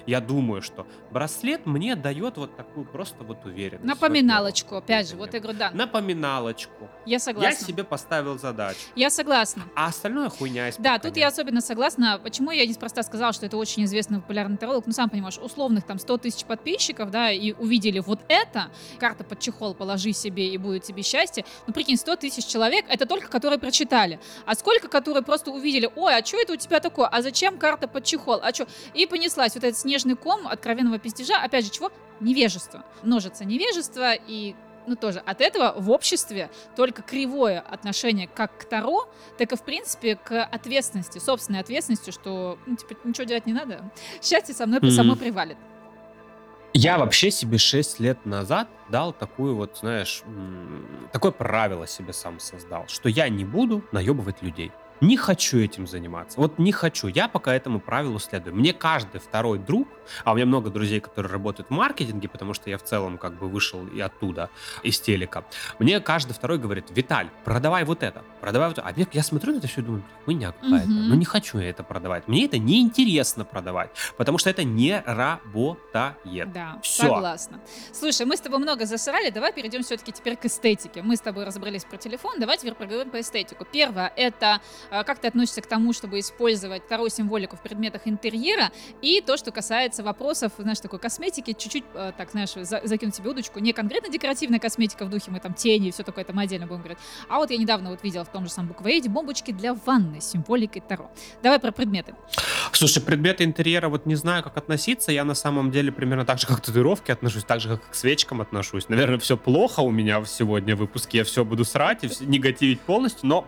я думаю, что браслет мне дает вот такую просто вот уверенность. Напоминалочку, опять же, вот я говорю, да. Напоминалочку. Я согласна. Я себе поставил задачу. Я согласна. А остальное хуйня из Да, тут я особенно согласна. Почему я неспроста сказала, что это очень известный популярный таролог? Ну, сам понимаешь, условных там 100 тысяч подписчиков, да, и увидели вот это, карта под чехол положи себе и будет тебе счастье. Ну, прикинь, 100 тысяч человек, это только которые прочитали. А сколько, которые просто увидели, ой, а что это у тебя такое? А зачем карта под чехол? А что? И понеслась вот эта снежная снежный ком откровенного пиздежа, опять же, чего? Невежество. Множится невежество, и ну тоже от этого в обществе только кривое отношение как к Таро, так и в принципе к ответственности, собственной ответственности, что ну, типа ничего делать не надо, счастье со мной mm-hmm. само привалит. Я вообще себе 6 лет назад дал такую вот, знаешь, такое правило себе сам создал, что я не буду наебывать людей. Не хочу этим заниматься. Вот не хочу. Я пока этому правилу следую. Мне каждый второй друг, а у меня много друзей, которые работают в маркетинге, потому что я в целом как бы вышел и оттуда, из телека. Мне каждый второй говорит, Виталь, продавай вот это, продавай вот это. А я смотрю на это все и думаю, хуйня какая-то. Угу. Ну не хочу я это продавать. Мне это неинтересно продавать, потому что это не работает. Да, все. согласна. Слушай, мы с тобой много засрали, давай перейдем все-таки теперь к эстетике. Мы с тобой разобрались про телефон, давай теперь поговорим по эстетику. Первое, это а как ты относишься к тому, чтобы использовать вторую символику в предметах интерьера? И то, что касается вопросов, знаешь, такой косметики, чуть-чуть, э, так, знаешь, закинуть себе удочку. Не конкретно декоративная косметика в духе, мы там тени и все такое, это мы отдельно будем говорить. А вот я недавно вот видела в том же самом буквоеде бомбочки для ванны с символикой Таро. Давай про предметы. Слушай, предметы интерьера вот не знаю, как относиться. Я на самом деле примерно так же, как к татуировке отношусь, так же, как к свечкам отношусь. Наверное, все плохо у меня сегодня в выпуске. Я все буду срать и негативить полностью, но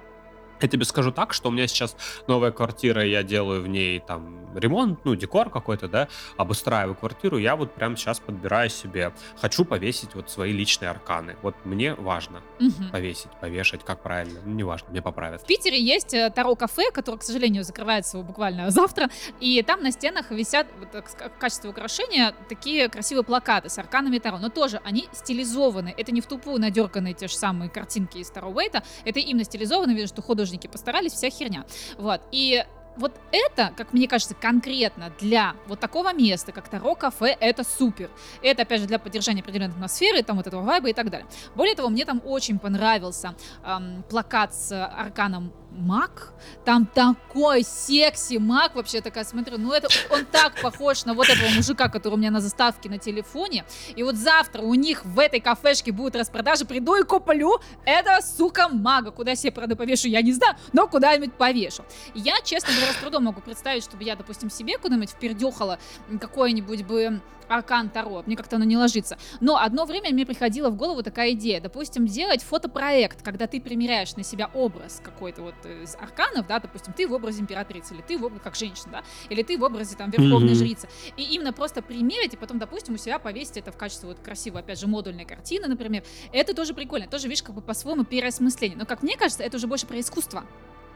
я тебе скажу так, что у меня сейчас новая квартира, я делаю в ней там ремонт, ну, декор какой-то, да, обустраиваю квартиру, я вот прямо сейчас подбираю себе, хочу повесить вот свои личные арканы. Вот мне важно угу. повесить, повешать, как правильно, ну, неважно, мне поправят. В Питере есть э, Таро-кафе, которое, к сожалению, закрывается буквально (laughs) завтра, и там на стенах висят вот, в качестве украшения такие красивые плакаты с арканами Таро, но тоже они стилизованы, это не в тупую надерганные те же самые картинки из Таро Уэйта, это именно стилизовано, видно, что художник художники постарались, вся херня. Вот. И вот это, как мне кажется, конкретно для вот такого места, как Таро кафе, это супер. Это, опять же, для поддержания определенной атмосферы, там вот этого вайба и так далее. Более того, мне там очень понравился эм, плакат с арканом маг. Там такой секси маг, вообще такая, смотрю, ну это, он так похож на вот этого мужика, который у меня на заставке на телефоне. И вот завтра у них в этой кафешке будут распродажи, приду и куплю это, сука, мага. Куда себе, правда, повешу, я не знаю, но куда-нибудь повешу. Я, честно говоря, с трудом могу представить, чтобы я, допустим, себе куда-нибудь впердехала какое-нибудь бы аркан Таро. Мне как-то оно не ложится. Но одно время мне приходила в голову такая идея. Допустим, делать фотопроект, когда ты примеряешь на себя образ какой-то вот из арканов, да, допустим, ты в образе императрицы, или ты в образе, как женщина, да, или ты в образе там верховной mm-hmm. жрицы. И именно просто примерить, и потом, допустим, у себя повесить это в качестве вот красивой, опять же, модульной картины, например. Это тоже прикольно. Тоже, видишь, как бы по-своему переосмысление. Но, как мне кажется, это уже больше про искусство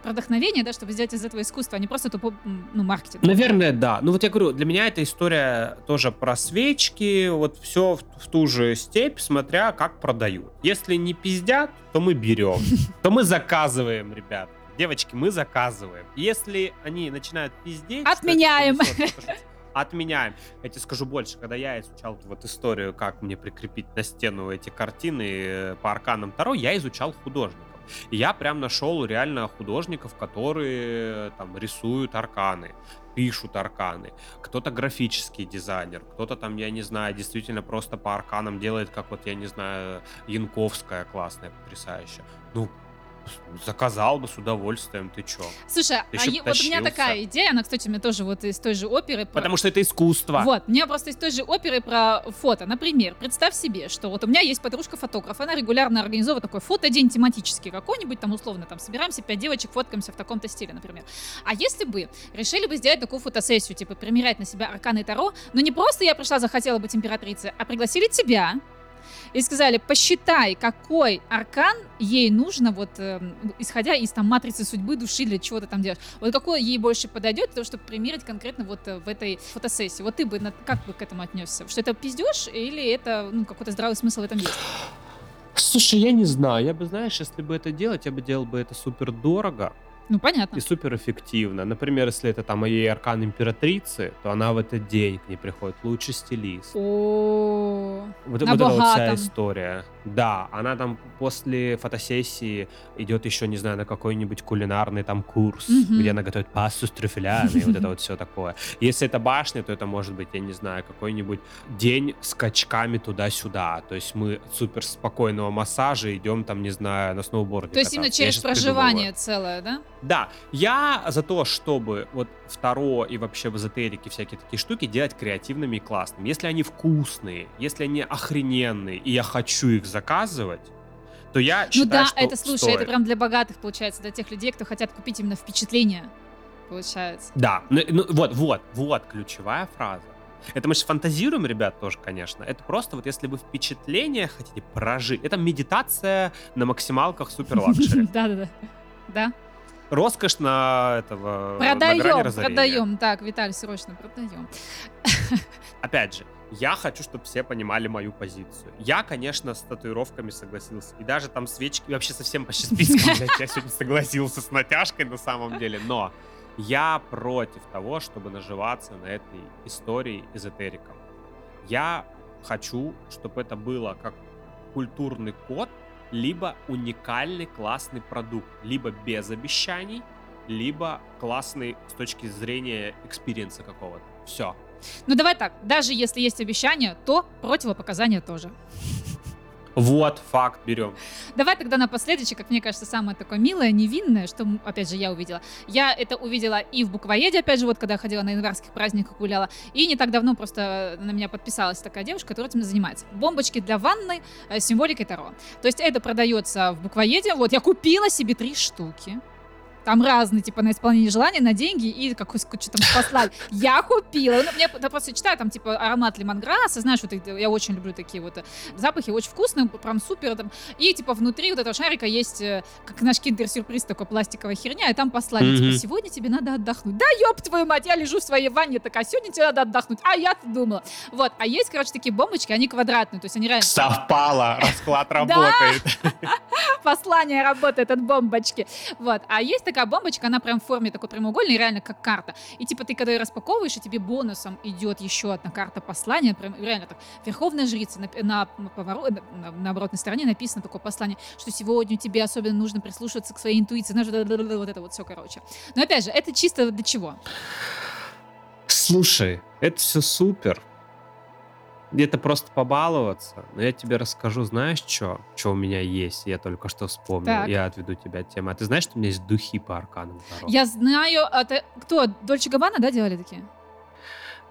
про вдохновение, да, чтобы сделать из этого искусство, а не просто тупо, ну, маркетинг. Наверное, да. Ну, вот я говорю, для меня эта история тоже про свечки, вот все в, в ту же степь, смотря как продают. Если не пиздят, то мы берем, (laughs) то мы заказываем, ребят. Девочки, мы заказываем. Если они начинают пиздеть... Отменяем! отменяем. Я тебе скажу больше, когда я изучал вот историю, как мне прикрепить на стену эти картины э, по арканам Таро, я изучал художников. И я прям нашел реально художников, которые там рисуют арканы, пишут арканы. Кто-то графический дизайнер, кто-то там, я не знаю, действительно просто по арканам делает, как вот, я не знаю, Янковская классная, потрясающая. Ну, заказал бы с удовольствием, ты чё? Слушай, ты а е- вот у меня такая идея, она, кстати, у меня тоже вот из той же оперы. Про... Потому что это искусство. Вот, у меня просто из той же оперы про фото. Например, представь себе, что вот у меня есть подружка-фотограф, она регулярно организовывает такой фотодень тематический какой-нибудь, там условно, там собираемся, пять девочек, фоткаемся в таком-то стиле, например. А если бы решили бы сделать такую фотосессию, типа примерять на себя арканы Таро, но не просто я пришла, захотела быть императрицей, а пригласили тебя, и сказали, посчитай, какой аркан ей нужно, вот э, исходя из там матрицы судьбы, души, для чего то там делаешь. Вот какой ей больше подойдет, для того, чтобы примерить конкретно вот э, в этой фотосессии. Вот ты бы на, как бы к этому отнесся? Что это пиздеж или это ну, какой-то здравый смысл в этом есть? Слушай, я не знаю. Я бы, знаешь, если бы это делать, я бы делал бы это супер дорого. Ну, понятно. И супер эффективно. Например, если это там ей аркан императрицы, то она в этот день к ней приходит лучший стилист. О, вот, вот эта вот вся история. Да, она там после фотосессии идет еще, не знаю, на какой-нибудь кулинарный там курс, mm-hmm. где она готовит пасту с трюфелями, и вот это вот все такое. Если это башня, то это может быть, я не знаю, какой-нибудь день с качками туда-сюда. То есть мы супер спокойного массажа идем там, не знаю, на сноуборде. То есть именно через проживание целое, да? Да, я за то, чтобы вот второе и вообще в эзотерике всякие такие штуки делать креативными и классными. Если они вкусные, если они охрененные, и я хочу их заказывать, то я ну считаю, Ну да, что это, слушай, стоит. это прям для богатых, получается, для тех людей, кто хотят купить именно впечатление, получается. Да, ну, ну вот, вот, вот ключевая фраза. Это мы же фантазируем, ребят, тоже, конечно. Это просто вот если вы впечатление хотите прожить, это медитация на максималках супер luxury. (laughs) Да-да-да. Да. роскошь на этого продаем, продаем. Так, Виталий, срочно продаем. (laughs) Опять же, я хочу, чтобы все понимали мою позицию. Я, конечно, с татуировками согласился. И даже там свечки, вообще совсем по списком, блядь, я сегодня согласился с натяжкой на самом деле. Но я против того, чтобы наживаться на этой истории эзотериком. Я хочу, чтобы это было как культурный код, либо уникальный классный продукт, либо без обещаний, либо классный с точки зрения experience а какого-то. Все. Ну давай так, даже если есть обещания, то противопоказания тоже. Вот, факт, берем. Давай тогда напоследок, как мне кажется, самое такое милое, невинное, что, опять же, я увидела. Я это увидела и в буквоеде, опять же, вот когда ходила на январских праздниках, гуляла, и не так давно просто на меня подписалась такая девушка, которая этим занимается. Бомбочки для ванны с символикой Таро. То есть это продается в буквоеде. Вот я купила себе три штуки. Там разные, типа, на исполнение желания, на деньги и какой что там послали. Я купила. Ну, мне я просто читаю, там, типа, аромат лимонграсса, знаешь, вот я очень люблю такие вот э, запахи, очень вкусные, прям супер. Там. И, типа, внутри вот этого шарика есть, э, как наш киндер-сюрприз, такой пластиковая херня, и там послали, mm-hmm. типа, сегодня тебе надо отдохнуть. Да, ёб твою мать, я лежу в своей ванне, такая, сегодня тебе надо отдохнуть. А я-то думала. Вот, а есть, короче, такие бомбочки, они квадратные, то есть они реально... Совпало, расклад работает. (laughs) Послание работает от бомбочки. Вот, а есть такая бомбочка, она прям в форме такой прямоугольной, реально как карта. И типа ты когда ее распаковываешь, и тебе бонусом идет еще одна карта послания, прям реально так. Верховная жрица на, на, поворот, на, на оборотной стороне написано такое послание, что сегодня тебе особенно нужно прислушиваться к своей интуиции. Знаешь, вот это вот все, короче. Но опять же, это чисто для чего? Слушай, это все супер где-то просто побаловаться. Но я тебе расскажу, знаешь, что? Что у меня есть, я только что вспомнил. Так. Я отведу тебя от темы. А ты знаешь, что у меня есть духи по арканам Таро? Я знаю. А ты, кто? Дольче Габбана, да, делали такие?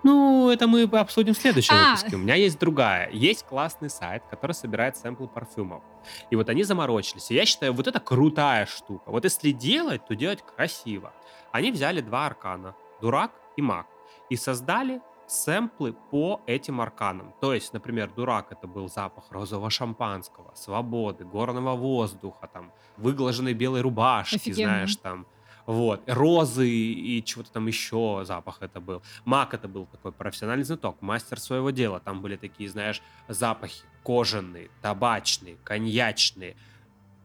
Ну, это мы обсудим в следующем а. выпуске. У меня есть другая. Есть классный сайт, который собирает сэмплы парфюмов. И вот они заморочились. И я считаю, вот это крутая штука. Вот если делать, то делать красиво. Они взяли два аркана. Дурак и маг. И создали сэмплы по этим арканам. То есть, например, дурак это был запах розового шампанского, свободы, горного воздуха, там, выглаженной белой рубашки, Офигенно. знаешь, там, вот, розы и чего-то там еще запах это был. Мак это был такой профессиональный знаток, мастер своего дела. Там были такие, знаешь, запахи кожаные, табачные, коньячные,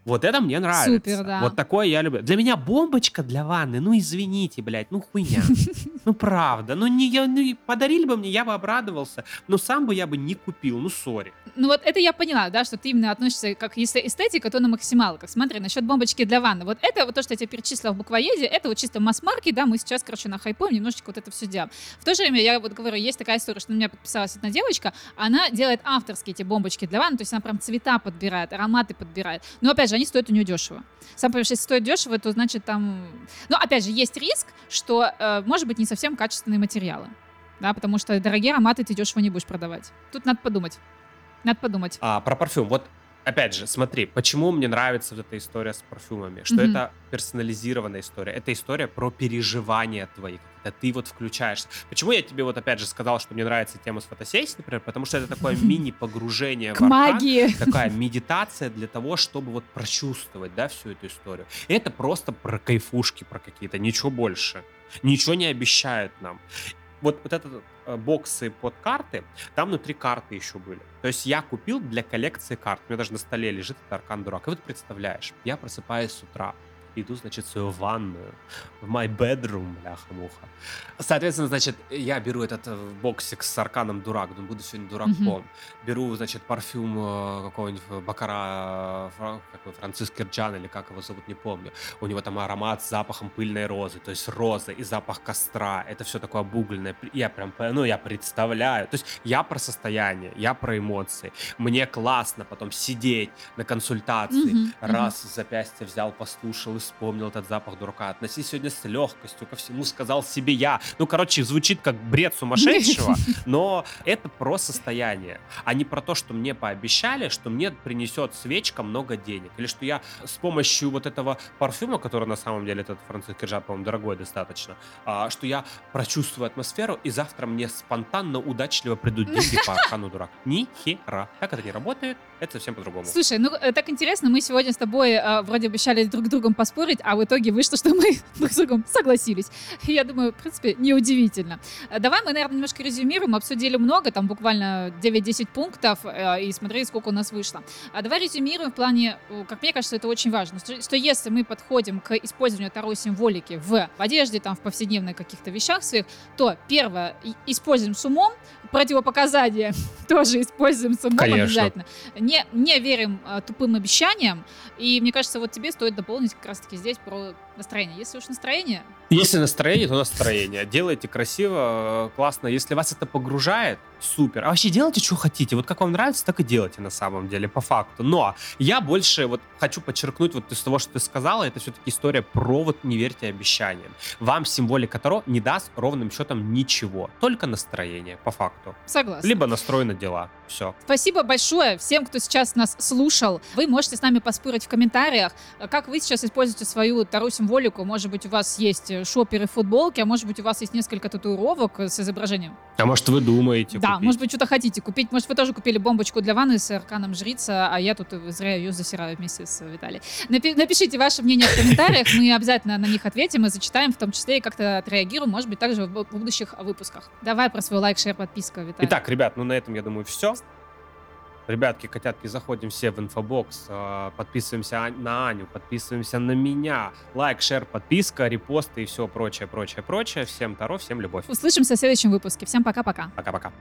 вот это мне нравится. Супер, да. Вот такое я люблю. Для меня бомбочка для ванны, ну извините, блядь, ну хуйня. (laughs) Ну правда, ну не я, ну, подарили бы мне, я бы обрадовался, но сам бы я бы не купил, ну сори. Ну вот это я поняла, да, что ты именно относишься как если эстетика, то на максималках. Смотри, насчет бомбочки для ванны. Вот это вот то, что я тебе перечислила в буквоеде, это вот чисто масс-марки, да, мы сейчас, короче, на хайпуем, немножечко вот это все делаем. В то же время, я вот говорю, есть такая история, что на меня подписалась одна девочка, она делает авторские эти бомбочки для ванны, то есть она прям цвета подбирает, ароматы подбирает. Но опять же, они стоят у нее дешево. Сам понимаешь, если стоит дешево, то значит там... Ну, опять же, есть риск, что, э, может быть, не совсем качественные материалы. Да, потому что дорогие ароматы ты дешево не будешь продавать. Тут надо подумать. Надо подумать. А, про парфюм. Вот опять же, смотри, почему мне нравится вот эта история с парфюмами, что mm-hmm. это персонализированная история, это история про переживания твои, когда ты вот включаешься. Почему я тебе вот опять же сказал, что мне нравится тема с фотосессией, например, потому что это такое (laughs) мини-погружение в магии, такая медитация для того, чтобы вот прочувствовать, да, всю эту историю. И это просто про кайфушки, про какие-то, ничего больше. Ничего не обещают нам вот, вот этот э, боксы под карты, там внутри карты еще были. То есть я купил для коллекции карт. У меня даже на столе лежит этот аркан дурак. И вот представляешь, я просыпаюсь с утра, иду, значит, в свою ванную, в my bedroom, бляха-муха. Соответственно, значит, я беру этот э, боксик с арканом дурак, думаю, буду сегодня дураком. Mm-hmm. Беру, значит, парфюм э, какого-нибудь Бакара, какой Франциск Кирджан или как его зовут, не помню. У него там аромат с запахом пыльной розы, то есть роза и запах костра. Это все такое обугленное. Я прям, ну, я представляю. То есть я про состояние, я про эмоции. Мне классно потом сидеть на консультации, mm-hmm. раз mm-hmm. запястье взял, послушал вспомнил этот запах дурака. Относись сегодня с легкостью ко всему, сказал себе я. Ну, короче, звучит как бред сумасшедшего, (laughs) но это про состояние, а не про то, что мне пообещали, что мне принесет свечка много денег. Или что я с помощью вот этого парфюма, который на самом деле этот французский джа, по-моему, дорогой достаточно, а, что я прочувствую атмосферу, и завтра мне спонтанно, удачливо придут деньги по (laughs) аркану дурак. Ни хера. Так это не работает, это совсем по-другому. Слушай, ну э, так интересно, мы сегодня с тобой э, вроде обещали друг другом поспорить, поспорить, а в итоге вышло, что мы (laughs) друг с другом согласились. Я думаю, в принципе, неудивительно. Давай мы, наверное, немножко резюмируем. Обсудили много, там буквально 9-10 пунктов, и смотрели, сколько у нас вышло. А давай резюмируем в плане, как мне кажется, это очень важно, что, что если мы подходим к использованию второй символики в одежде, там, в повседневных каких-то вещах своих, то первое, используем с умом, противопоказания (laughs) тоже используем с умом Конечно. обязательно. Не, не верим а, тупым обещаниям, и мне кажется, вот тебе стоит дополнить как раз-таки здесь про настроение. Если уж настроение... Если настроение, то настроение. Делайте красиво, классно. Если вас это погружает, супер. А вообще делайте, что хотите. Вот как вам нравится, так и делайте на самом деле, по факту. Но я больше вот хочу подчеркнуть вот из того, что ты сказала, это все-таки история про вот не верьте обещаниям. Вам символика Таро не даст ровным счетом ничего, только настроение, по факту. Согласна. Либо настрой на дела. Все. Спасибо большое всем, кто сейчас нас слушал. Вы можете с нами поспорить в комментариях, как вы сейчас используете свою Таро символику. Может быть, у вас есть шоперы футболки, а может быть, у вас есть несколько татуировок с изображением. А может, вы думаете Да, купить. может быть, что-то хотите купить. Может, вы тоже купили бомбочку для ванны с арканом жрица, а я тут зря ее засираю вместе с Виталием. Напи- напишите ваше мнение в комментариях, мы обязательно на них ответим и зачитаем, в том числе и как-то отреагируем, может быть, также в будущих выпусках. Давай про свой лайк, шер, подписка, Виталий. Итак, ребят, ну на этом, я думаю, все. Ребятки, котятки, заходим все в infobox, а, подписываемся на Аню, подписываемся на меня. Лайк, share, подписка, репосты и все прочее, прочее, прочее. Всем Таро, всем любовь. Услышимся в следующем выпуске. Всем пока-пока. Пока-пока.